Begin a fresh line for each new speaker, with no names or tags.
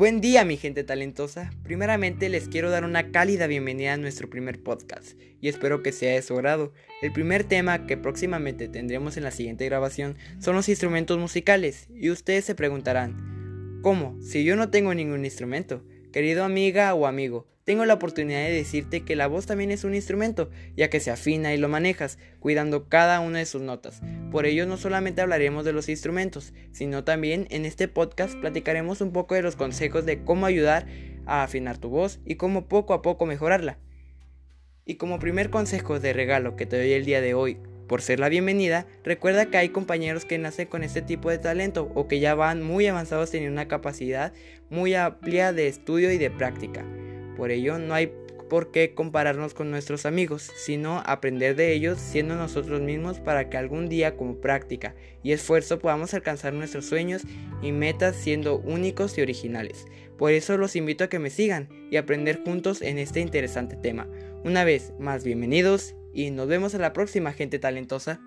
Buen día mi gente talentosa. Primeramente les quiero dar una cálida bienvenida a nuestro primer podcast y espero que sea de su agrado. El primer tema que próximamente tendremos en la siguiente grabación son los instrumentos musicales y ustedes se preguntarán, ¿cómo? Si yo no tengo ningún instrumento. Querido amiga o amigo, tengo la oportunidad de decirte que la voz también es un instrumento, ya que se afina y lo manejas, cuidando cada una de sus notas. Por ello no solamente hablaremos de los instrumentos, sino también en este podcast platicaremos un poco de los consejos de cómo ayudar a afinar tu voz y cómo poco a poco mejorarla. Y como primer consejo de regalo que te doy el día de hoy, por ser la bienvenida, recuerda que hay compañeros que nacen con este tipo de talento o que ya van muy avanzados teniendo una capacidad muy amplia de estudio y de práctica. Por ello, no hay por qué compararnos con nuestros amigos, sino aprender de ellos siendo nosotros mismos para que algún día como práctica y esfuerzo podamos alcanzar nuestros sueños y metas siendo únicos y originales. Por eso los invito a que me sigan y aprender juntos en este interesante tema. Una vez más, bienvenidos y nos vemos en la próxima gente talentosa.